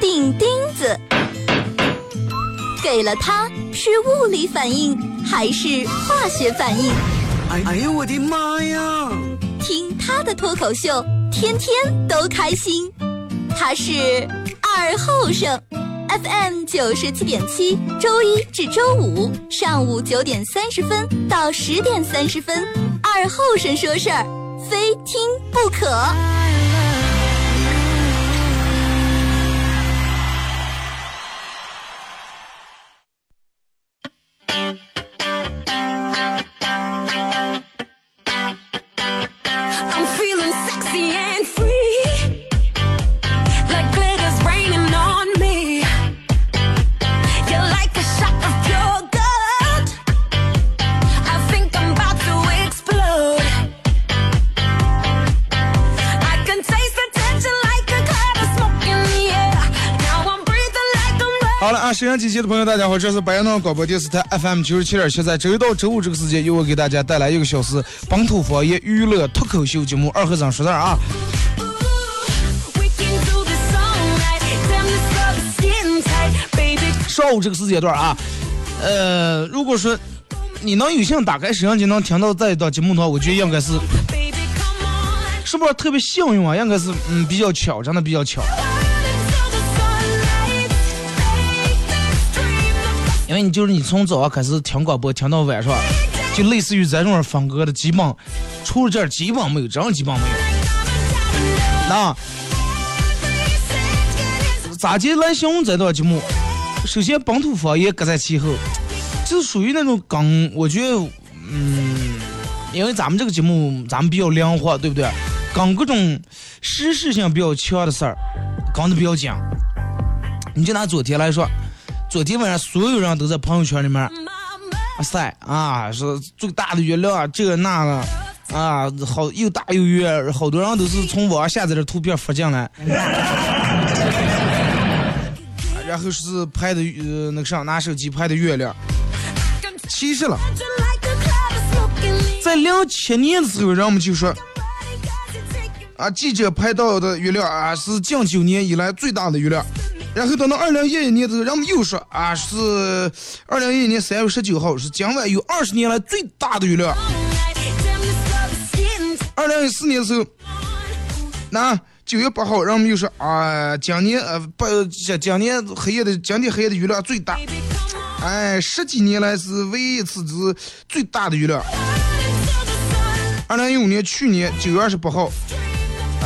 钉钉子。给了它是物理反应还是化学反应？哎哎呀，我的妈呀！听他的脱口秀，天天都开心。他是二后生，FM 九十七点七，周一至周五上午九点三十分到十点三十分，二后生说事儿，非听不可。沈阳机器的朋友，大家好，这是白羊 norm 广播电视台 FM 九十七点七，在周一到周五这个时间，由我给大家带来一个小时本土方言娱乐脱口秀节目《二和尚说事儿》啊。上午这个时间段啊，呃，如果说你能有幸打开摄像机能听到这一档节目的话，我觉得应该是.是不是特别幸运啊？应该是嗯比较巧，真的比较巧。你就是你从早上开始听广播听到晚上，就类似于咱这种风格的，基本除了这儿基本没有，真基本没有。那咋接来形容这档节目？首先，本土方言各在其后，就是属于那种刚，我觉得，嗯，因为咱们这个节目咱们比较灵活，对不对？刚各种时事性比较强的事儿，刚的比较紧。你就拿昨天来说，昨天晚上所有人都在朋友圈里面啊晒啊，说最大的月亮，这个那个啊，好又大又圆，好多人都是从网上下载的图片发进来。然后是拍的呃那个啥，拿手机拍的月亮，其实了，在零七年的时候，人们就说啊，记者拍到的月亮啊是近九年以来最大的月亮。然后等到二零一一年的时候，人们又说啊是二零一一年三月十九号是今晚有二十年来最大的雨量。二零一四年的时候，那九月八号，人们又说啊，今年呃不今今年黑夜的今天黑夜的雨量最大，哎，十几年来是唯一一次是最大的雨量。二零一五年去年九月二十八号，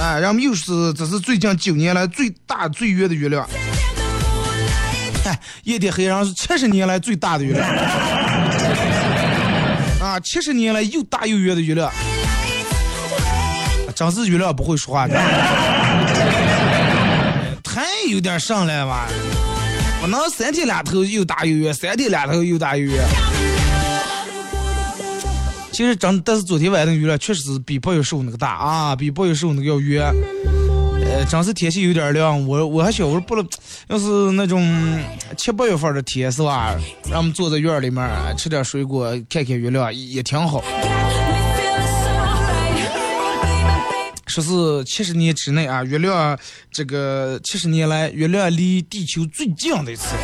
哎，人们又是这是最近九年来最大最圆的月亮。夜天黑上是七十年来最大的月亮。啊，七十年来又大又圆的月亮，真是月亮不会说话的，太有点上来吧。不能三天两头又大又圆，三天两头又大又圆。其实真，但是昨天晚上那个月亮确实是比八月十五那个大啊，比八月十五那个要圆。真是天气有点凉，我我还想我说不能，要是那种七八月份的天是吧，让我们坐在院儿里面吃点水果，看看月亮也挺好。说是七十年之内啊，月亮这个七十年来月亮离地球最近的一次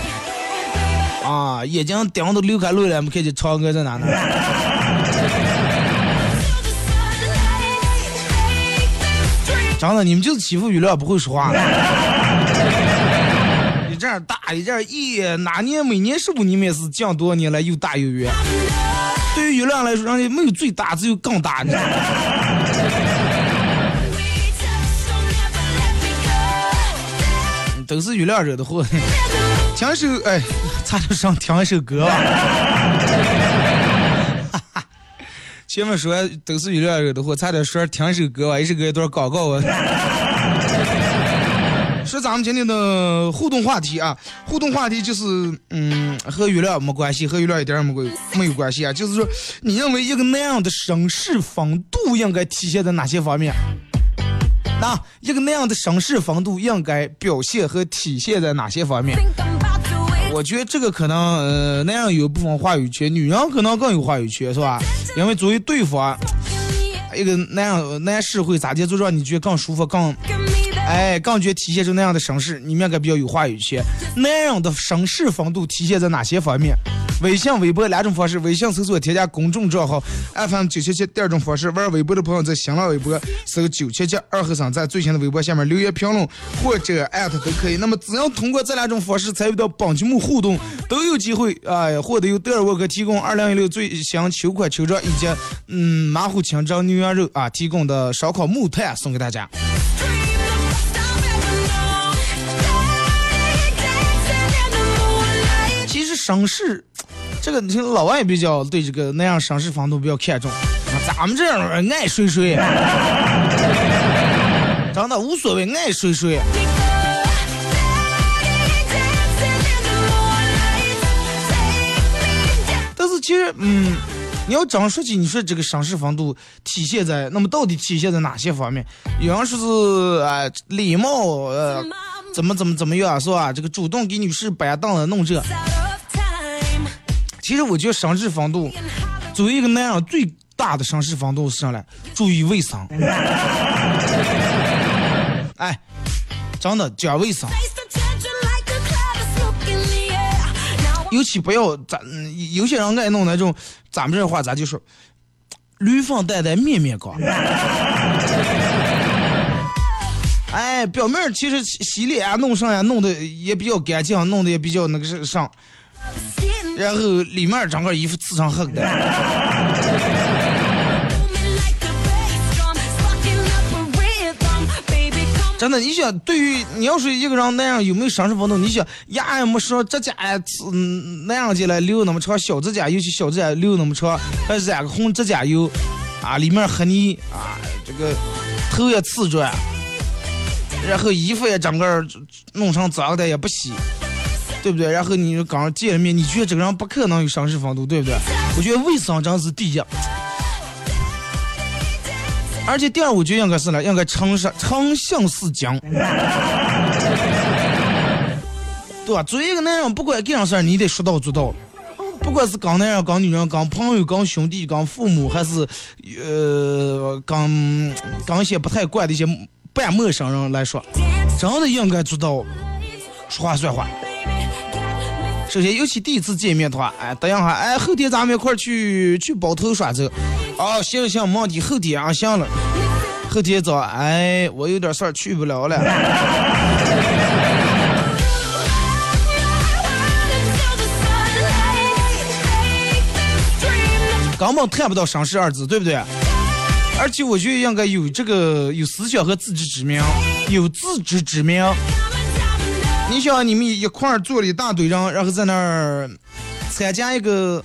啊，眼睛盯都流开泪了，没看见嫦娥在哪呢？真的，你们就是欺负月亮不会说话。一阵儿大，一阵儿一，哪年每年是不你们也是降多少年来又大又圆？对于月亮来说，人家没有最大，只有更大，你知道吗？都是月亮惹的祸。听一首哎，差点上听一首歌吧。前面说都是月亮惹的祸，差点说听一首歌吧，一首歌一段广告啊。说咱们今天的互动话题啊，互动话题就是，嗯，和娱乐没关系，和娱乐一点儿没关没有关系啊。就是说，你认为一个那样的绅士风度应该体现在哪些方面？那一个那样的绅士风度应该表现和体现在哪些方面？我觉得这个可能，呃，那样有部分话语权，女人可能更有话语权，是吧？因为作为对方，一个那样那样社会咋的就让你觉得更舒服、更哎，感觉体现出那样的绅士，你们应该比较有话语权。男人的绅士风度体现在哪些方面？微信、微博两种方式，微信搜索添加公众账号 FM 九七七。第二种方式，玩微博的朋友在新浪微博搜九七七二和尚，在最新的微博下面留言评论或者艾特都可以。那么只要通过这两种方式参与到本节目互动，都有机会啊、获得由德尔沃克提供二零一六最新秋款秋装以及嗯马虎清蒸牛羊肉啊提供的烧烤木炭送给大家。绅士，这个你听老外比较对这个那样绅士风度比较看重，咱们这样人爱睡睡，真的无所谓，爱睡睡。但是其实，嗯，你要这样说起，你说这个绅士风度体现在，那么到底体现在哪些方面？有人说是啊、礼貌，呃，怎么怎么怎么样，是吧？这个主动给女士摆凳子弄这。其实我觉得绅士风度，作为一个男人最大的绅士风度是啥嘞？注意卫生。哎，真的讲卫生尤其不要咱嗯有些人爱弄那种，咱们这话咱就说，驴粪蛋蛋面面光。哎，表面其实洗洗脸啊、弄上呀，弄的也比较干净，弄的也比较那个是上然后里面整个衣服刺成黑的。真的，你想，对于你要是一个人那样有没有绅士风度？你想牙也没说，指甲也嗯那样进来留那么长，小指甲尤其小指甲留那么长，还染个红指甲油，啊，里面黑泥啊，这个头也刺着，然后衣服也整个弄成脏的也不洗，对不对？然后你刚见了面，你觉得这个人不可能有绅士风度，对不对？我觉得卫生真是第一。而且第二，我觉得应该是呢，应该诚实诚信是金，对吧？作为一个男人，不管干啥事儿，你得说到做到。不管是跟男人、跟女人、跟朋友、跟兄弟、跟父母，还是呃跟跟一些不太惯的一些半陌生人来说，真的应该做到说话算话。首先，尤其第一次见面的话，哎，等一下，哎，后天咱们一块儿去去包头耍走。哦，行行，没问题，后天啊，行了。后天早，哎，我有点事儿去不了了。根本谈不到绅士二字，对不对？而且我觉得应该有这个有思想和自知之明，有自知之明。你想，你们一块儿坐了一大堆人，然后在那儿参加一个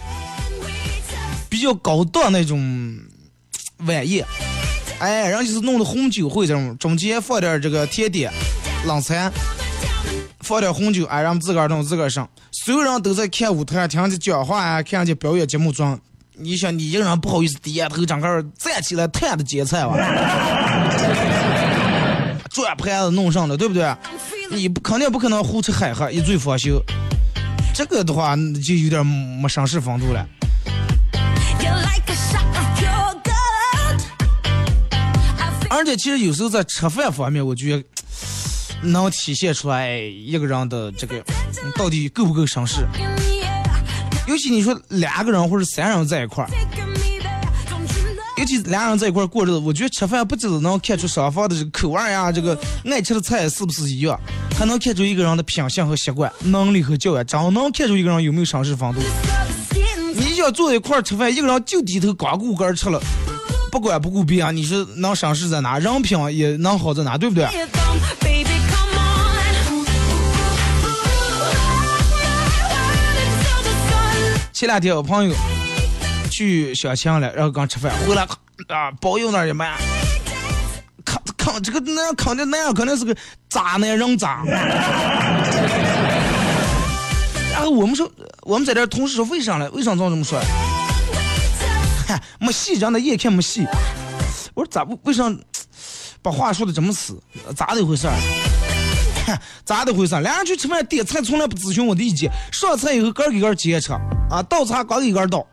比较高档那种晚宴，哎，然后就是弄的红酒会这种，中间放点这个甜点、冷餐，放点红酒，哎，让自个儿弄自个儿上，所有人都在看舞台，听人家讲话啊，看人家表演节目中。你想，你一个人不好意思低下头，整个站起来探的接菜吧，转盘子弄上了，对不对？你不肯定不可能胡吃海喝，一醉方休。这个的话就有点没绅士风度了。而且其实有时候在吃饭方面，我觉得能体现出来一个人的这个嗯到底够不够绅士。尤其你说两个人或者三人在一块儿，尤其俩人在一块过日子，我觉得吃饭不仅能看出双方的这个口味儿呀，这个爱吃的菜是不是一样，还能看出一个人的品性和习惯、能力和教养，真能看出一个人有没有绅士风度。你想坐一块吃饭，一个人就低头光顾个儿吃了，不管不顾别人，你是能绅士在哪？人品也能好在哪？对不对.前两天我朋友去相亲了，然后刚吃饭回来啊，包邮那儿一买，看看这个那样肯定那样肯定是个渣男人渣。然后我们说，我们在这同事说为啥呢？为啥这么说？嗨，没戏，让他眼看没戏。我说咋不？为啥把话说的这么死？咋的回事儿？哼咋的回事？俩人去吃饭点菜从来不咨询我的意见，上菜以后个给个接着吃，啊，倒茶光给个倒。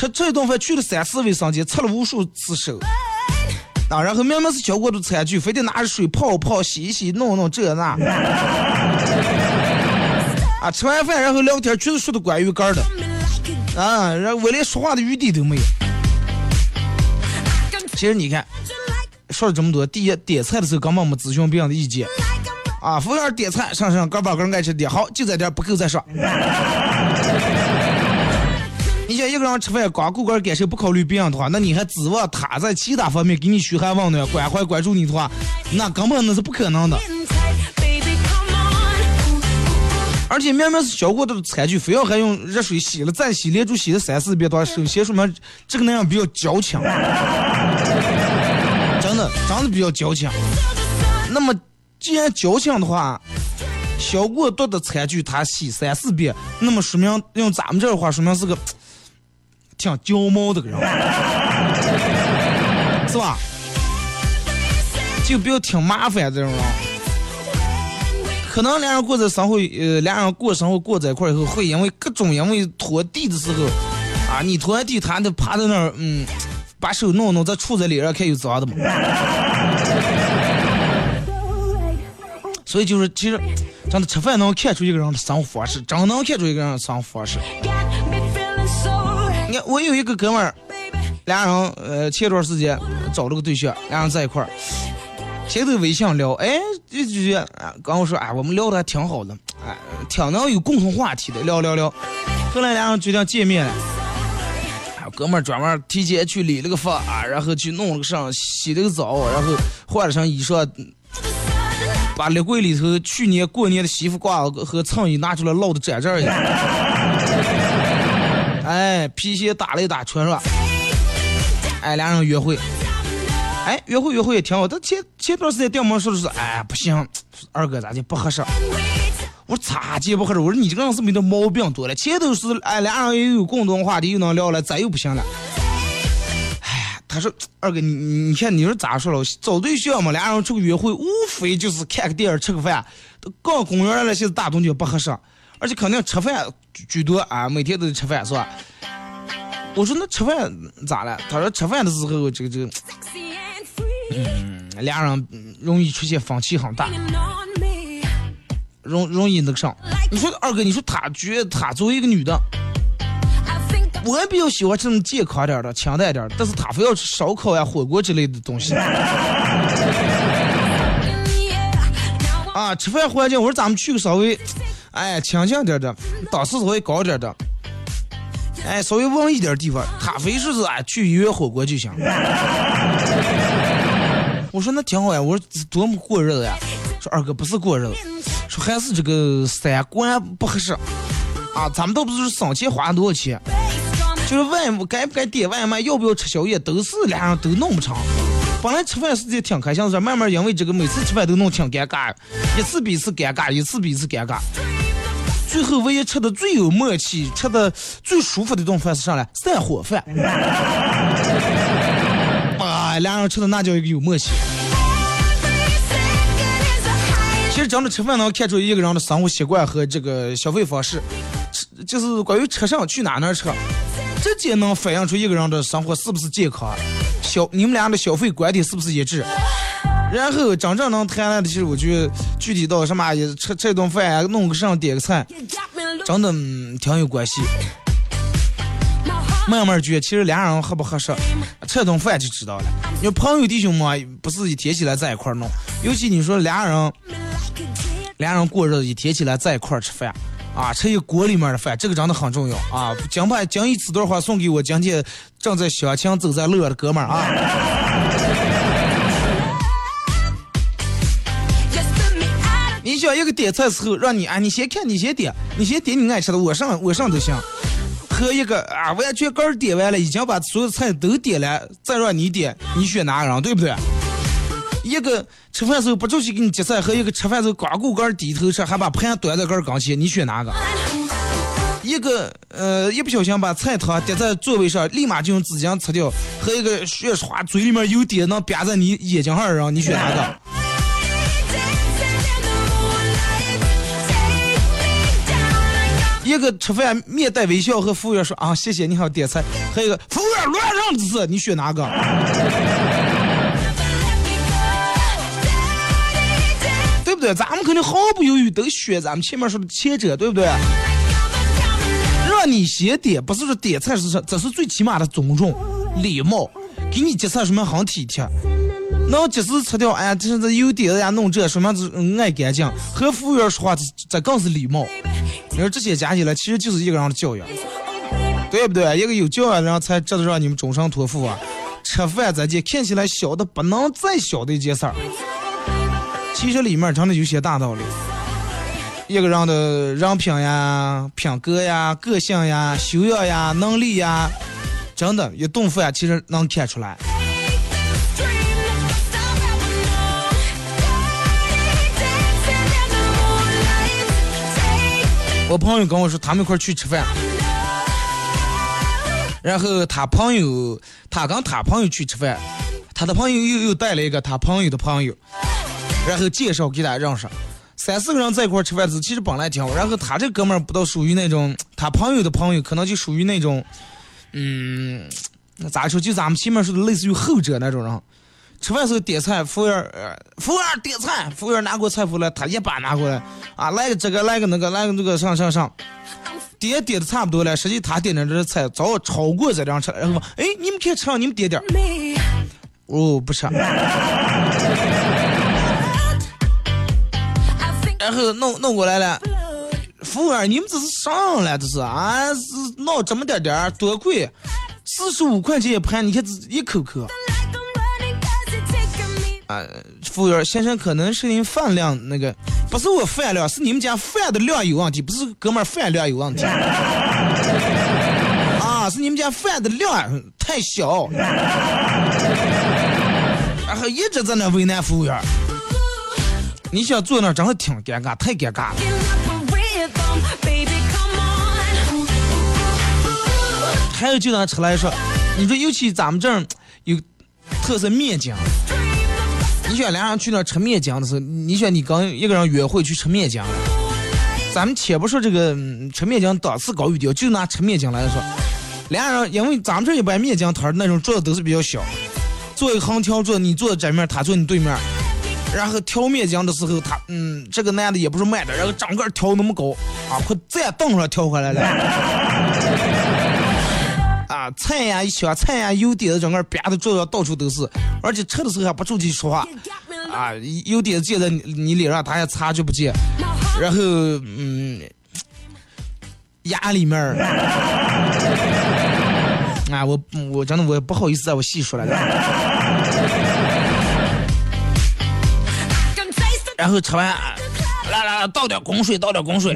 吃这一顿饭去了三四卫生间，擦了无数次手。啊，然后明明是交过的餐具，非得拿着水泡泡、洗一洗、弄弄这那。啊，吃完饭然后聊天，全是说的关于杆儿的，啊，然后我连说话的余地都没有。其实你看，说了这么多，第一点菜的时候根本没咨询别人的意见，啊，服务员点菜，上上个把个人爱吃点，好就在这儿，不够再说。个人吃饭光顾个人感受，不考虑别人的话，那你还指望他在其他方面给你嘘寒问暖、关怀关注你的话，那根本那是不可能的。而且明明是小过的餐具，非要还用热水洗了再洗，连着洗了三四遍的话，首先说明这个男人比较矫情，真的真的比较矫情。那么既然矫情的话，小过多的餐具他洗三四遍，那么说明用咱们这儿话说明是个挺娇毛的个人，是吧？就不要挺麻烦这种人。可能两人过着生活，呃，两人过生活过在一块以后，会因为各种因为拖地的时候，啊，你拖完地，他得趴在那儿，嗯，把手弄弄，再杵在脸上看有脏的嘛。所以就是，其实真的吃饭能看出一个人的生活方式，真能看出一个人的生活方式。我有一个哥们儿，俩人呃前段时间找了个对象，俩人在一块儿，前头微信聊，哎，就就就啊，跟我说，哎，我们聊的还挺好的，哎，挺能有共同话题的，聊聊聊。后来俩人决定见面了，哎，哥们儿专门提前去理了个发啊，然后去弄了个上，洗了个澡，然后换了身衣裳。把立柜里头去年过年的西服褂和衬衣拿出来烙的展这儿一样，哎，皮鞋打了一打穿上，哎，俩人约会，哎，约会约会也挺好。但前前段时间电门说的是，哎，不行，二哥咱就不合适。我说咋就不合适？我说你这个人是不是有点毛病多了？前头是哎，俩人又有共同话题，又能聊了，咋又不行了？哎，他说二哥，你你看你说咋说了？找对象嘛，俩人出去约会，无非就是看个电影、吃个饭，逛公园那些大东西不合适，而且肯定吃饭居多啊，每天都得吃饭是吧？我说那吃饭咋了？他说吃饭的时候，这个这个嗯俩人容易出现分歧很大，容容易那个上。你说二哥，你说他觉得他作为一个女的，我也比较喜欢这种健康点的、清淡点的，但是他非要吃烧烤呀、火锅之类的东西啊。吃饭环境，我说咱们去个稍微，哎，清静点的，档次稍微高点的，哎，稍微文艺点地方，他非说是哎去约火锅就行。我说那挺好呀，我说多么过日子呀。说二哥不是过日子，说还是这个三观不合适啊。咱们倒不是说省钱花多少钱，就是外该不该点外卖，要不要吃宵夜，都是俩人都弄不成。本来吃饭时间挺开心的，慢慢因为这个每次吃饭都弄挺尴尬，一次比一次尴尬，一次比一次尴尬。最后唯一吃的最有默契、吃的最舒服的一顿饭是啥呢？散伙饭。哎，俩人吃的那叫一个有默契。其实真的吃饭能看出一个人的生活习惯和这个消费方式，吃就是关于吃上去哪哪吃，直接能反映出一个人的生活是不是健康，消你们俩的消费观点是不是一致。然后真正能谈来的，其实我就具体到什么也吃这顿饭，弄个上点个菜，真的、挺有关系。慢慢觉，其实俩人合不合适，吃顿饭就知道了。因为朋友弟兄嘛，不是一天起来在一块弄，尤其你说俩人俩人过日子，一天起来在一块吃饭，啊，吃一锅里面的饭，这个真的很重要啊。讲把讲一此段话送给我今天正在相亲走在乐的哥们儿啊。一个点菜时候，让你啊，你先看，你先点，你先点你爱吃的，我上我上都行。和一个啊，完全刚点完了，已经把所有菜都点了，再让你点，你选哪个人，对不对？一个吃饭时候不出去给你夹菜，和一个吃饭时候光顾个低头吃，还把盘端在个跟前，你选哪个？一个呃，一不小心把菜汤滴在座位上，立马就用纸巾擦掉，和一个血刷嘴里面有点能憋在你眼睛上的人，你选哪个？一个吃饭面带微笑和服务员说啊，谢谢，你好点菜。还有一个服务员乱让姿势，你选哪个？对不对？咱们肯定毫不犹豫都选咱们前面说的前者，对不对？让你先点，不是说点菜是啥，这是最起码的尊重、礼貌，给你介绍什么很体贴。那即使吃掉，哎呀，这是这有点人家，弄这说明是爱干净，和服务员说话这这更是礼貌。你说这些加起来，其实就是一个人的教养，对不对？一个有教养的人才值得让你们终身托付啊！吃饭这件看起来小的不能再小的一件事儿，其实里面真的有些大道理。一个人的人品呀、品格呀、个性呀、修养呀、能力呀，真的，一顿饭其实能看出来。我朋友跟我说，他们一块去吃饭，然后他朋友，他跟他朋友去吃饭，他的朋友又又带了一个他朋友的朋友，然后介绍给他认识，三四个人在一块吃饭子，其实本来挺好。然后他这哥们儿不都属于那种，他朋友的朋友可能就属于那种，嗯，那咋说？就咱们前面说的类似于后者那种人。吃饭时候点菜，服务员，服务员点菜，服务员拿过菜谱来，他一把拿过来，啊，来个这个，来个那个，来个那个，上上上，点点的差不多了，实际他点的这菜早超过这辆车，然后哎，你们可以吃，你们点点，哦，不吃，然后弄弄过来了，服务员，你们这是上了，这是啊，是闹这么点点，多贵，四十五块钱一盘，你看这一口口。啊，服务员先生，可能是您饭量那个，不是我饭量，是你们家饭的量有问题，不是哥们儿饭量有问题。啊，是你们家饭的量太小，然后一直在那为难服务员。你想坐那儿真的挺尴尬，太尴尬了。还有就拿出来说，你说尤其咱们这儿有特色面筋。你选俩人去那吃面筋的时候，你选你跟一个人约会去吃面筋，咱们且不说这个吃面筋档次高与低，就拿吃面筋来说，俩人因为咱们这一般面筋摊那种桌子都是比较小，坐一个横条桌，你坐这面，他坐你对面，然后挑面筋的时候，他嗯，这个男的也不是卖的，然后整个挑那么高啊，快再凳上挑回来了。啊，菜呀，一小菜呀，油碟子整个啪的桌上到处都是，而且吃的时候还不住气说话，啊，油碟子溅在你你脸上，他也擦就不见，然后嗯，牙里面儿，啊，我我真的我不好意思啊我细说了，然后吃完，来来来，倒点滚水，倒点滚水。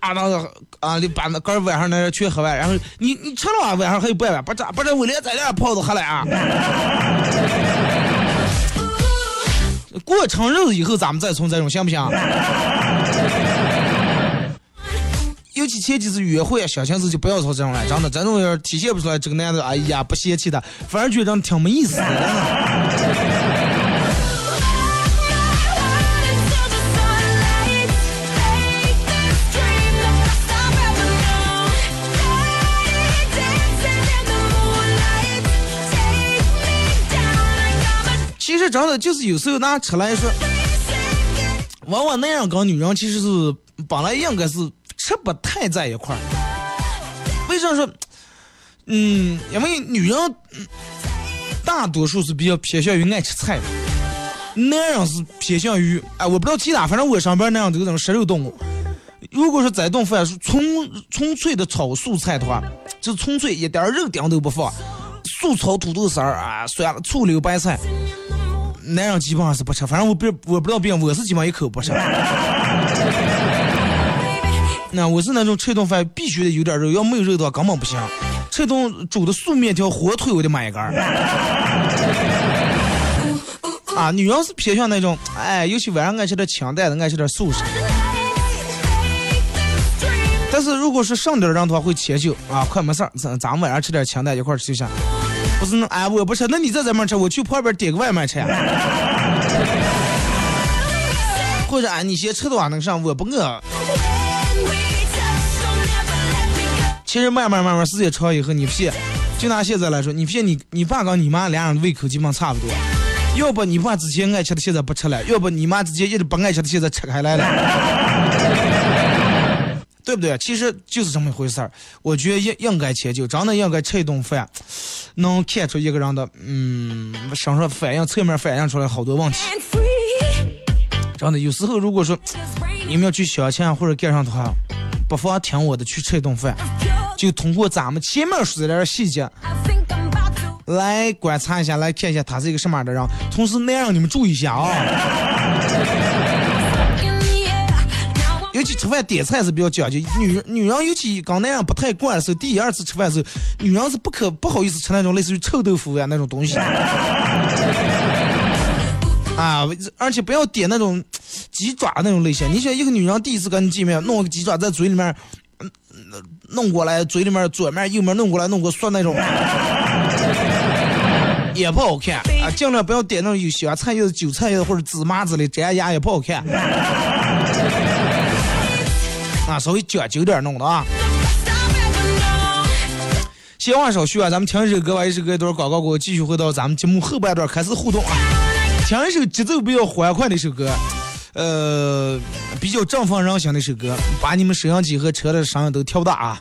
啊，那个啊，你把那个晚上那全喝完，然后你你吃了啊，晚上还有半碗，把这把这威廉在这泡都喝了啊。过成日子以后，咱们再从这种行不行？尤其前几次约会，小情子就不要从这种了，真的，这种要体现不出来这个男的，哎呀，不嫌弃的，反而觉得挺没意思的。实真的就是有时候拿吃来说，往往男人跟女人其实是本来应该是吃不太在一块儿。为啥说？嗯，因为女人大多数是比较偏向于爱吃菜的，男人是偏向于哎，我不知道其他，反正我上班那样这种食肉动物。如果说这顿饭是纯纯粹的炒素菜的话，就纯粹一点肉丁都不放，素炒土豆丝儿啊，酸醋溜白菜。男人基本上是不吃，反正我不我不知道别人，我是基本上一口不吃。那我是那种吃一顿饭必须得有点肉，要没有肉的话根本不行。吃顿煮的素面条、火腿我得买一根。啊，女人是偏向那种，哎，尤其晚上爱吃点清淡的，爱吃点素食。但是如果是上点人的话，会迁就啊，快没事儿，咱咱们晚上吃点清淡，一块儿吃就行。不是那哎，我不吃，那你在这面吃，我去旁边点个外卖吃呀。或者哎，你先吃的话能上，我不饿。其实慢慢慢慢时间长以后，你发现，就拿现在来说，你发现你你爸跟你妈俩人的胃口基本上差不多。要不你爸之前爱吃的现在不吃了，要不你妈之前一直不爱吃的现在吃开来了，对不对？其实就是这么一回事儿。我觉得应应该迁就，真的应该吃一顿饭，能看出一个人的嗯身上反应侧面反映出来好多问题。真的，有时候如果说你们要去相亲或者干上的话，不妨听我的去吃一顿饭，就通过咱们前面说的点儿细节。来观察一下，来看一下他是一个什么样的人。同时，那样你们注意一下啊，尤其吃饭点菜是比较讲究。女女人尤其刚那样不太惯的时候，第一二次吃饭的时候，女人是不可不好意思吃那种类似于臭豆腐呀那种东西。啊，而且不要点那种鸡爪那种类型。你想，一个女人第一次跟你见面，弄个鸡爪在嘴里面，弄过来，嘴里面左面右面弄过来，弄个涮那种。也不好看啊！尽量不要点那种有香菜叶子、韭菜叶子或者芝麻之类，粘牙也不好看。啊，稍微讲究点弄的啊。best I've ever known. 闲话少叙啊，咱们听一首歌吧，一首歌一段广告过后，继续回到咱们节目后半段开始互动啊。听一首节奏比较欢快的一首歌，呃，比较振奋人心的一首歌，把你们摄像机和车的声音都调大啊。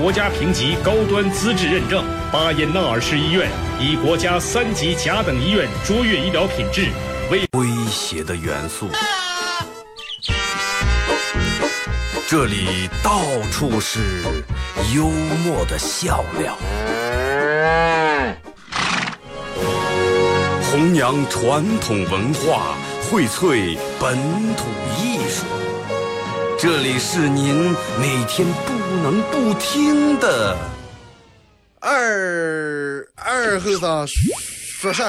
国家评级高端资质认证。巴彦淖尔市医院以国家三级甲等医院卓越医疗品质为威胁的元素。这里到处是幽默的笑料，弘扬传统文化，荟萃本土艺术。这里是您每天不能不听的二二和尚说事。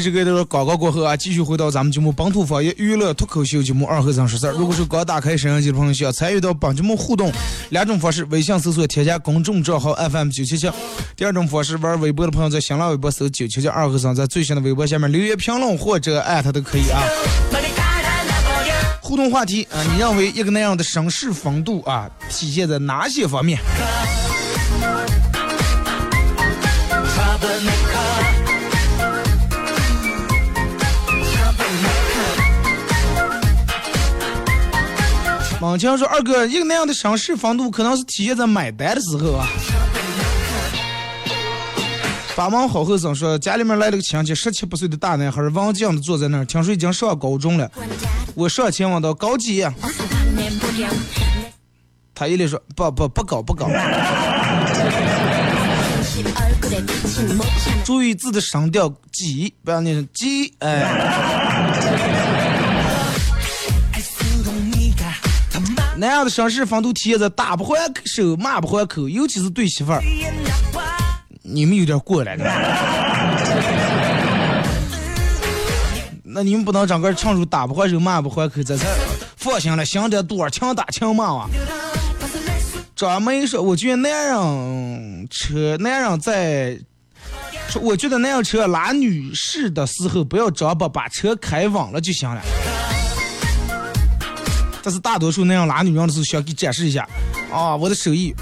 这个广告过后啊，继续回到咱们节目本土方言娱乐脱口秀节目二和尚说事儿。如果是刚打开摄像机的朋友，需要参与到本节目互动，两种方式：微信搜索添加公众账号 FM 九七七；第二种方式，玩微博的朋友在新浪微博搜九七七二和尚，在最新的微博下面留言评论或者艾特都可以啊。互动话题啊，你认为一个那样的绅士风度啊，体现在哪些方面？猛强说：“二哥，一个那样的绅士风度，可能是体现在买单的时候啊。”八毛好后生说：“家里面来了个亲戚，十七八岁的大男孩，王静的坐在那儿，听说已经上高中了。我上前问道：高几？他一脸说：不不不高不高。注意字的声调，几不要念成几，哎。”那样的绅士风度体现在打不还手，骂不还口，尤其是对媳妇儿，你们有点过来了。那你们不能整个唱出打不还手，骂不还口，这才放心了，想得多，强打强骂啊。张梅说：“我觉得男人车，男人在，说我觉得男人车拉女士的时候，不要张把把车开稳了就行了。”但是大多数那样拉女人的时候，想给展示一下，啊，我的手艺，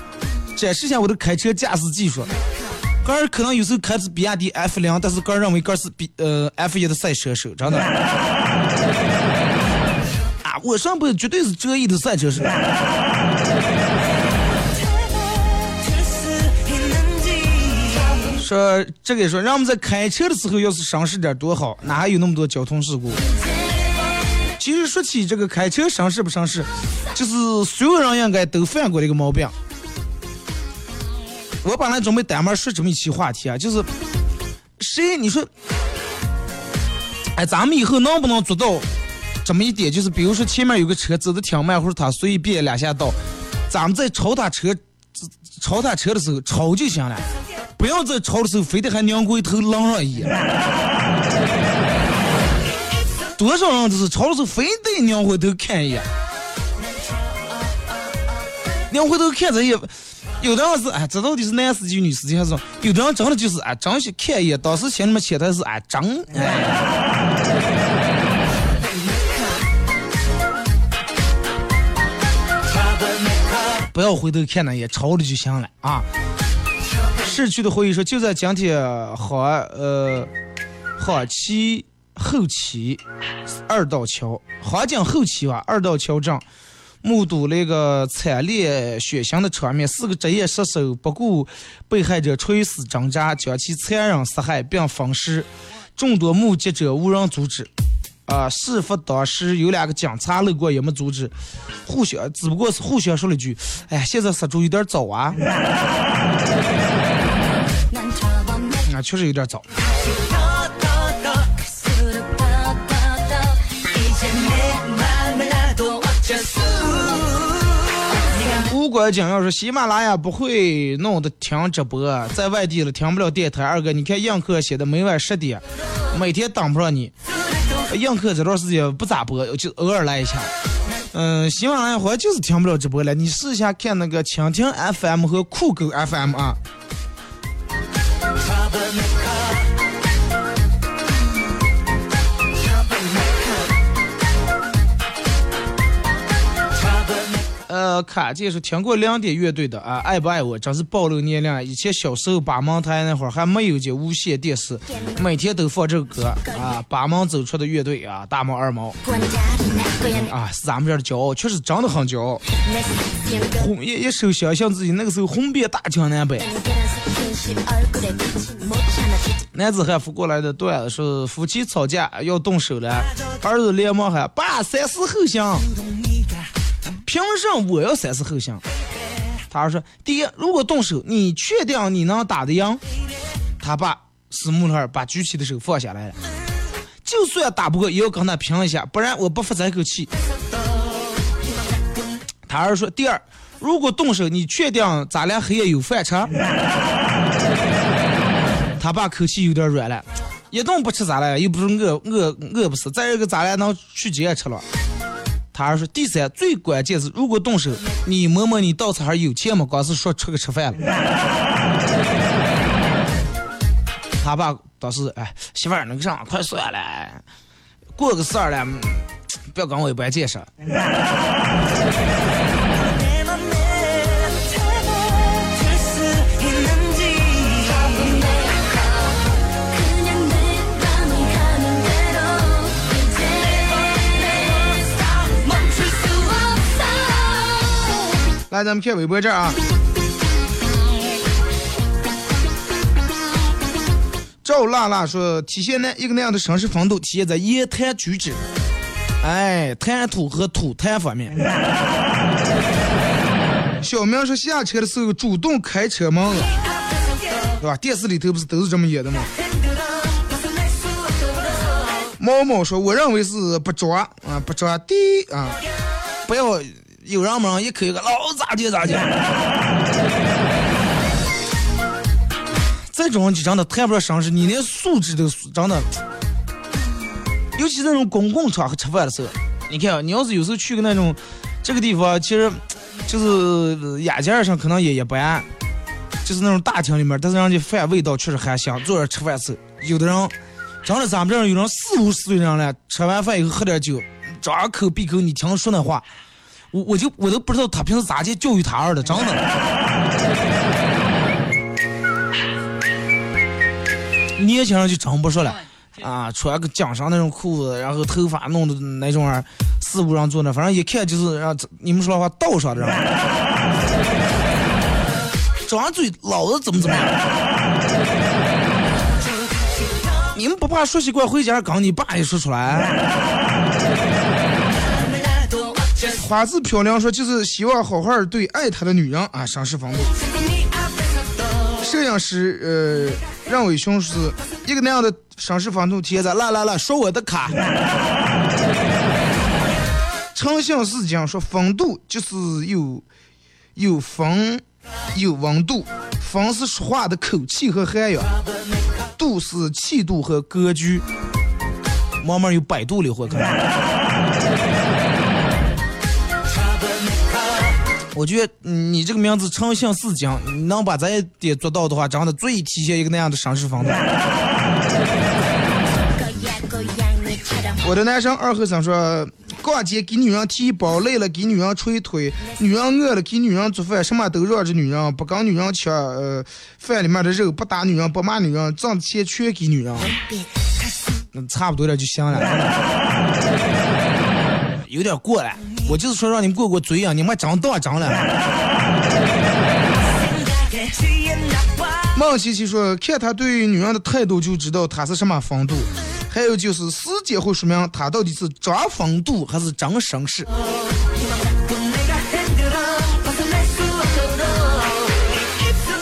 展示一下我的开车驾驶技术。个人可能有时候开的是比亚迪 F 零，但是个人认为个是比呃 F 一的赛车手，真的。啊，我上辈子绝对是折翼的赛车手。说这个说，让我们在开车的时候要是绅士点多好，哪还有那么多交通事故？其实说起这个开车省事不省事，就是所有人应该都犯过的一个毛病。我本来准备单门说这么一期话题啊，就是谁你说，哎，咱们以后能不能做到这么一点？就是比如说前面有个车走的挺慢，或者他随便两下道，咱们在超他车超他车的时候超就行了，不要在超的时候非得还拧过一头愣上一眼。多少人就是吵的时候非得拧回头看一眼，拧回头看这也，有的人是哎，这到底是男司机女司机还是？有的人真的就是哎，真是看一眼，当时心里面潜台词哎，真哎。不要回头看那也吵了就行了啊！市区的会议说，就在今天好呃好七。后期二道桥，华江后期吧，二道桥镇目睹那个惨烈血腥的场面，四个职业杀手不顾被害者垂死挣扎，将其残忍杀害并分尸，众多目击者无人阻止。啊，事发当时有两个警察路过，也没阻止，互相只不过是互相说了句：“哎呀，现在杀猪有点早啊。”啊，确实有点早。如果讲要是喜马拉雅不会弄的停直播，在外地了停不了电台。二哥，你看映客写的每晚十点，每天等不上你。映客这段时间不咋播，就偶尔来一下。嗯，喜马拉雅好像就是停不了直播了。你试一下看那个蜻蜓 FM 和酷狗 FM 啊。卡姐是听过两点乐队的啊，爱不爱我真是暴露年龄。以前小时候八门台那会儿还没有这无线电视，每天都放这个歌啊，八门走出的乐队啊，大毛二毛啊，是咱们这儿的骄傲，确实真的很骄傲。红一一首想象自己那个时候红遍大江南北。男子汉扶过来的段子是夫妻吵架要动手了，儿子连忙喊爸三思后行。凭什么我要三思后行？他儿说：第一，如果动手，你确定你能打得赢？他爸死木头把举起的手放下来了，就算打不过也要跟他拼一下，不然我不服这口气。他儿说：第二，如果动手，你确定咱俩黑夜有饭吃？他爸口气有点软了，一顿不吃咋了？又不是饿饿饿不死，再一个咱俩能去街吃了？他儿说第三，最关键是如果动手，你摸摸你到此还有钱吗？光是说出去吃饭了。他爸当时哎，媳妇儿那个啥，快算了，过个事儿了，不要跟我一般见识。来，咱们看微博这儿啊。赵辣辣说，体现那一个那样的绅士风度，体现在言谈举止，哎，谈吐和吐痰方面。小明说，下车的时候主动开车门了，对吧？电视里头不是都是这么演的吗？猫猫说，我认为是不抓啊，不抓地啊，不要有人门一口一个老咋地咋地。这种就真的谈不上绅士，你连素质都真的，尤其那种公共场合吃饭的时候，你看啊，你要是有时候去个那种这个地方，其实就是雅间上可能也一般，就是那种大厅里面，但是人家饭味道确实还香。坐着吃饭时候，有的人真的咱们这儿有人四五十岁人了，吃完饭以后喝点酒，张口闭口你听说那话，我我就我都不知道他平时咋去教育他儿的，真的。年轻人就真不说了，啊，穿个紧身那种裤子，然后头发弄的那种儿，四五人坐那，反正一看就是让你们说的话道上的人，张嘴老子怎么怎么样。你们不怕说习惯回家刚你爸也说出来？花字漂亮说就是希望好好对爱他的女人啊，绅士风度。摄影师呃任伟雄是一个那样的绅士风度帖子来来来说我的卡。诚信是讲说风度就是有有风有温度，风是说话的口气和涵养，度是气度和格局。慢慢有百度了，我看。我觉得你这个名字诚信似锦，你能把这一点做到的话，真的最体现一个那样的绅士风度。我的男生二和尚说，逛街给女人提包，累了给女人捶腿，女人饿了给女人做饭，什么都让着女人，不跟女人抢呃饭里面的肉，不打女人，不骂女人，挣钱全给女人，那差不多点就行了，有点过了。我就是说让你们过过嘴瘾，你们长大长了。孟琪琪说，看他对女人的态度就知道他是什么风度。还有就是时间会说明他到底是装风度还是真绅士。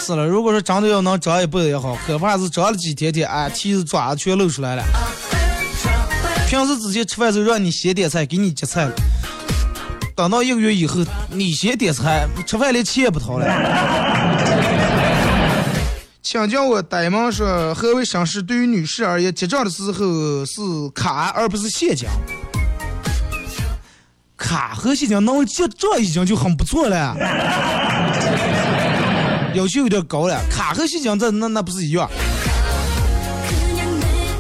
是了，如果说长得要能长一辈子也好，可怕是长了几天天，哎，蹄子爪子全露出来了。平时之前吃饭时候让你先点菜，给你夹菜了。等到一个月以后，你先点菜，吃饭连钱也不掏了。请教我呆萌说，何为绅士？对于女士而言，结账的时候是卡而不是现金。卡和现金能结账已经就很不错了，要求有点高了。卡和现金这那那不是一样？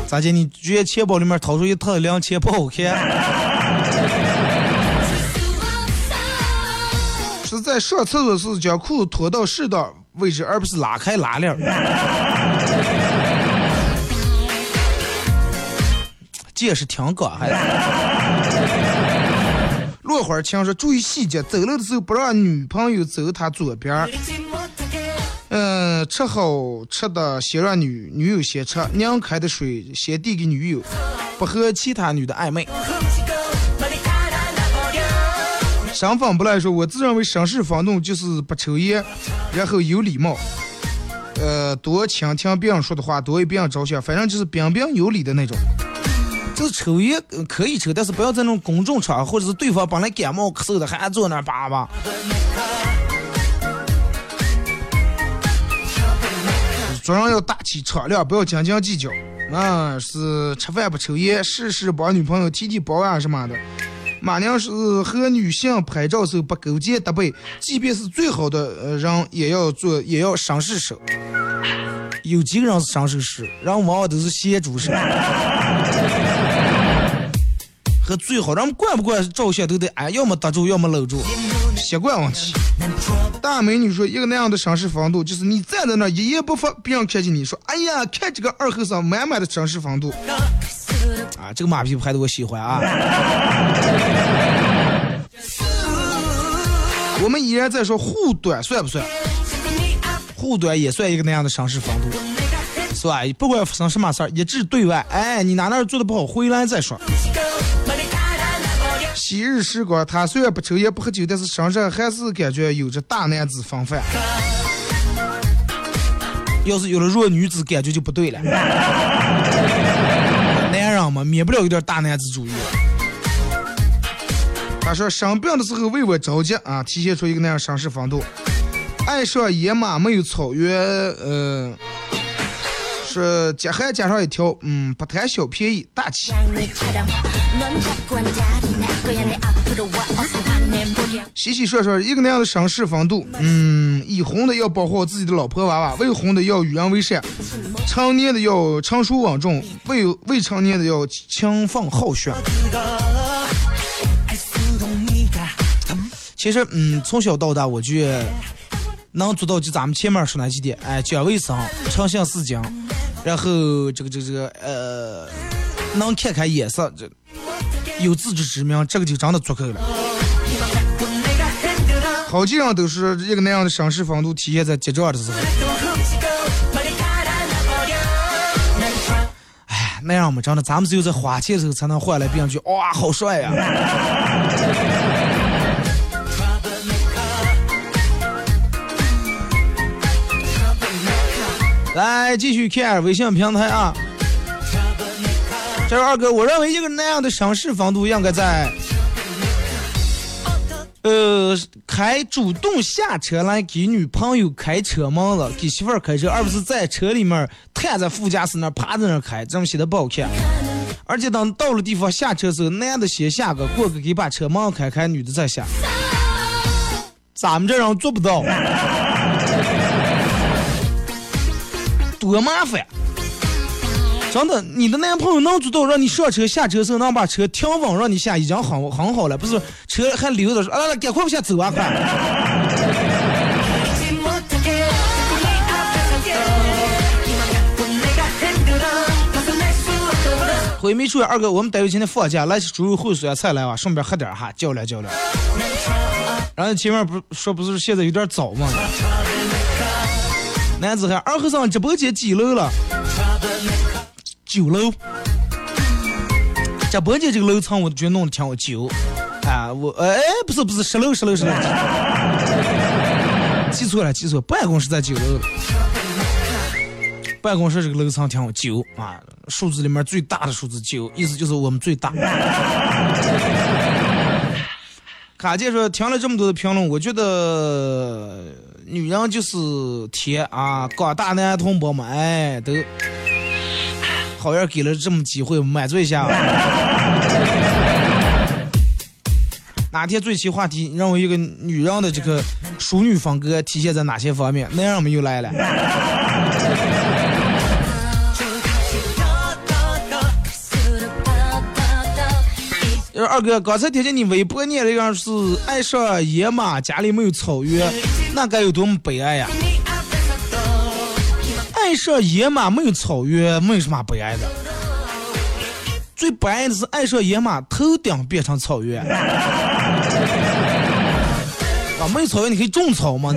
咋的？你觉得钱包里面掏出一套零钱不好看？在上厕所时将裤子脱到适当位置，而不是拉开拉链儿。这是挺广还。落花儿强说：“注意细节，走路的时候不让女朋友走他左边。嗯，吃好吃的先让女女友先吃，拧开的水先递给女友，不和其他女的暧昧。身份不来说，我自认为绅士风度就是不抽烟，然后有礼貌，呃，多倾听别人说的话，多为别人着想，反正就是彬彬有礼的那种。就是抽烟呃可以抽，但是不要在那种公众场合，或者是对方本来感冒咳嗽的，还坐那儿叭叭。做人要大气敞亮，不要斤斤计较。啊，是吃饭不抽烟，事事帮女朋友提提包啊什么的。马娘是和女性拍照时候不勾肩搭背，即便是最好的呃人，也要做，也要绅士手。有几个人是绅士手？人往往都是先主手。和最好，人们惯不惯照相都得哎，要么搭住，要么搂住，习惯问题。大美女说，一个那样的绅士风度，就是你站在那儿一言不发，别人看见你说，哎呀，看这个二后生满满的绅士风度。啊，这个马屁拍的我喜欢啊。我们依然在说护短算不算？护短也算一个那样的绅士风度，是吧？不管发生什么事儿，一致对外。哎，你哪哪儿做的不好，回来再说。昔日时光，他虽然不抽烟不喝酒，但是身上还是感觉有着大男子风范。要是有了弱女子，感觉就不对了。免不了有点大男子主义。他说生病的时候为我着急啊，体现出一个那样绅士风度。爱上野马没有草原，呃，是加还加上一条，嗯，不贪小便宜，大气。洗洗涮涮，一个那样的绅士风度。嗯，已婚的要保护好自己的老婆娃娃，未婚的要与人为善，成年的要成熟稳重，未未成年的要勤奋好学。其实，嗯，从小到大，我觉能做到就咱们前面说那几点，哎，讲卫生、诚信四讲，然后这个这个这个呃，能看看眼色，这有自知之明，这个就真的足够了。好几人都是一个那样的绅士风度体现在结账的时候。哎，那样嘛，真的，咱们只有在花钱的时候才能换来别人句哇，好帅呀、来，继续看微信平台啊。这位二哥，我认为一个那样的绅士风度应该在，呃，还主动下车来给女朋友开车门了，给媳妇儿开车，而不是在车里面瘫在副驾驶那趴在那开，这么显得不好看。而且等到了地方下车时候，男的先下个，过个给把车门开开，女的再下。咱们这人做不到，多麻烦。真的，你的男朋友能做到让你上车下车时候能把车停稳，让你下已经很很好了，不是车还溜着说，啊，赶快往下走啊，快！回没出二哥，我们单位今天放假，来些猪肉烩酸菜来吧，顺便喝点哈，较量较量。然后前面不是说不是现在有点早吗？男子汉二和尚直播间几楼了？九楼。直播间这个楼层我觉得弄得挺好，九。啊，我哎不是不是十楼十楼十楼，记错了记错了，办公室在九楼。办公室这个楼层挺好，九啊，数字里面最大的数字九，意思就是我们最大。卡姐说听了这么多的评论，我觉得女人就是铁啊，广大男同胞们，哎，都好样给了这么机会，满足一下。哪天最期话题，让我一个女人的这个淑女风格体现在哪些方面？那样我们又来了。二哥，刚才听见你微博念了一个是爱上野马，家里没有草原，那该有多么悲哀呀！爱上野马没有草原，没有什么悲哀的。最不爱的是爱上野马，头顶变成草原。啊，没有草原你可以种草吗？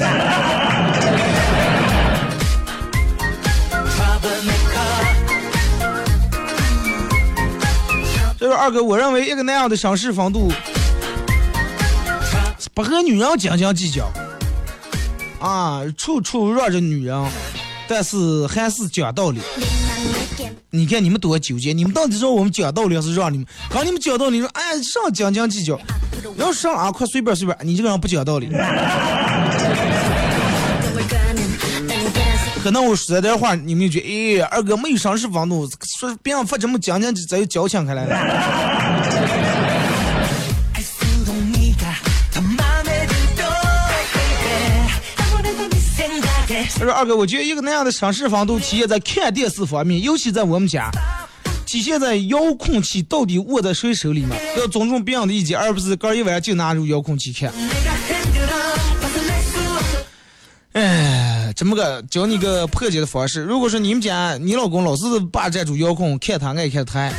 这个二哥，我认为一个那样的绅士风度，不和女人斤斤计较，啊，处处让着女人，但是还是讲道理。你看你们多纠结，你们到底让我们讲道理，还是让你们？刚你们讲道理，说哎上讲讲计较，要上啊，快随便随便，你这个人不讲道理。可能我说这点话，你们就觉得，哎，二哥没有绅士风度，说别人发这么讲讲，咱又矫情开来了。他说：“二哥，我觉得一个那样的绅士风度体现在看电视方面，尤其在我们家，体现在遥控器到底握在谁手里面，要尊重别人的意见，而不是哥一晚上就拿着遥控器看。哎，这么个教你个破解的方式，如果说你们家你老公老是霸占住遥控，看他爱看台，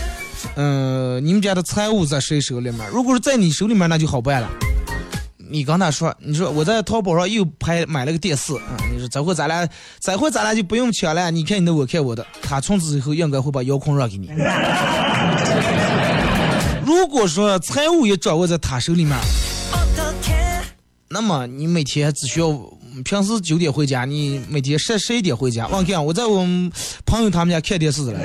嗯、你们家的财务在谁手里面？如果是在你手里面，那就好办了。”你跟他说，你说我在淘宝上又拍买了个电视啊、你说这回咱俩，这回咱俩就不用抢了，你看你的，我看我的，他从此以后应该会把遥控让给你。如果说财务也掌握在他手里面，那么你每天只需要平时九点回家，你每天十十一点回家。我看我在我们朋友他们家看电视了，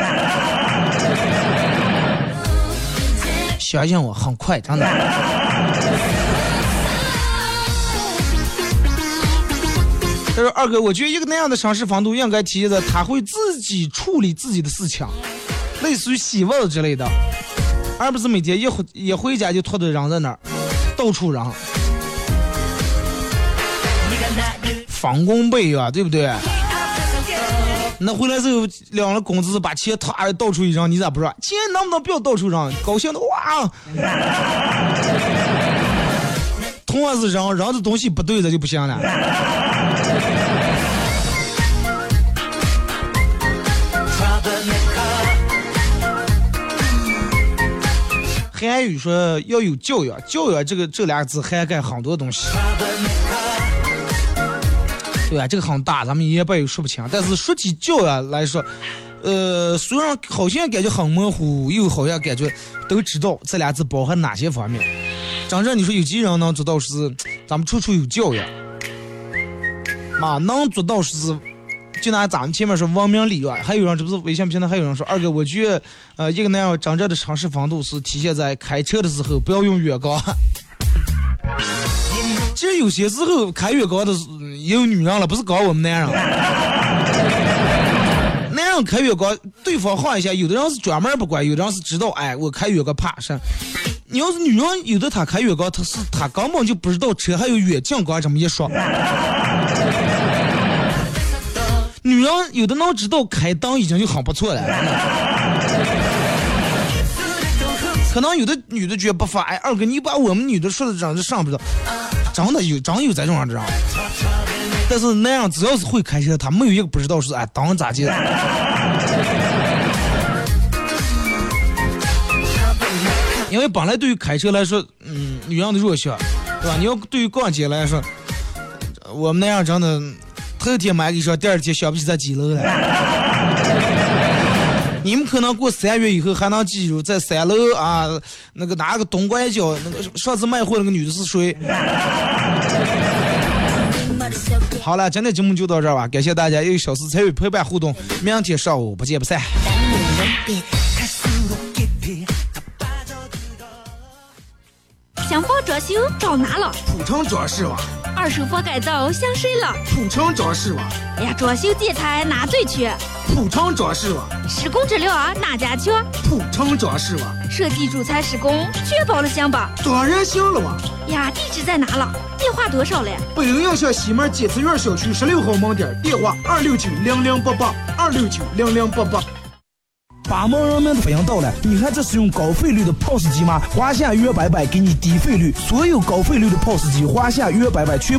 相信我，很快，真的。他说：“二哥，我觉得一个那样的城市房东应该体现在他会自己处理自己的事情，类似于洗袜子之类的，而不是每天一回一回家就拖着扔在那儿，到处扔。方工背啊，对不对？那回来之后领了工资，把钱他到处一扔，你咋不说？钱能不能不要到处扔？高兴的哇！同样是扔扔的东西不对，这就不行了。”韩语说要有教养，教养这个这俩字涵盖很多东西，对啊，这个很大，咱们一言半语说不清。但是说起教养来说，呃，虽然好像感觉很模糊，又好像感觉都知道这俩字包含哪些方面。真正你说有几人能做到是咱们处处有教养，嘛能做到是。就拿咱们前面说文明礼让，还有人这不是微信平台还有人说二哥，我觉得呃一个男人真正的绅士风度是体现在开车的时候不要用远光。其实有些时候开远光的是也有女人了，不是搞我们男人。男人开远光，对方晃一下，有的人是专门不管，有的人是知道，哎，我开远光怕啥。你要是女人，有的她开远光，她是她根本就不知道车还有远近光这么一说。女人有的能知道开灯已经就很不错了，可能有的女的觉得不发，哎，二哥你把我们女的说的这样就上不了，真的有真有这种人这样，但是那样只要是会开车，他没有一个不知道是哎灯咋的。因为本来对于开车来说，嗯，女人的弱项，对吧？你要对于逛街来说，我们那样真的。头天买给说，第二天想不起在几楼了。你们可能过三月以后还能记住在三楼啊，那个拿个东拐角那个上次卖货那个女的是谁？好了，今天节目就到这儿吧，感谢大家一个小时参与陪伴互动，明天上午不见不散。想房装修找哪了？普通装饰吧，二手房改造想谁了？普城装饰吧，哎呀，装修建材哪最缺？普城装饰吧，施工质量啊哪家强？普城装饰吧，设计主材施工确保了行吧？当然行了哇。呀，地址在哪了？电话多少嘞？北陵洋巷西门金慈园小区十六号门店，电话二六九零零八八二六九零零八八。巴蒙人民的反应到了，你看这是用高费率的 POS 机吗？华夏约白白给你低费率，所有高费率的 POS 机，华夏约白白全。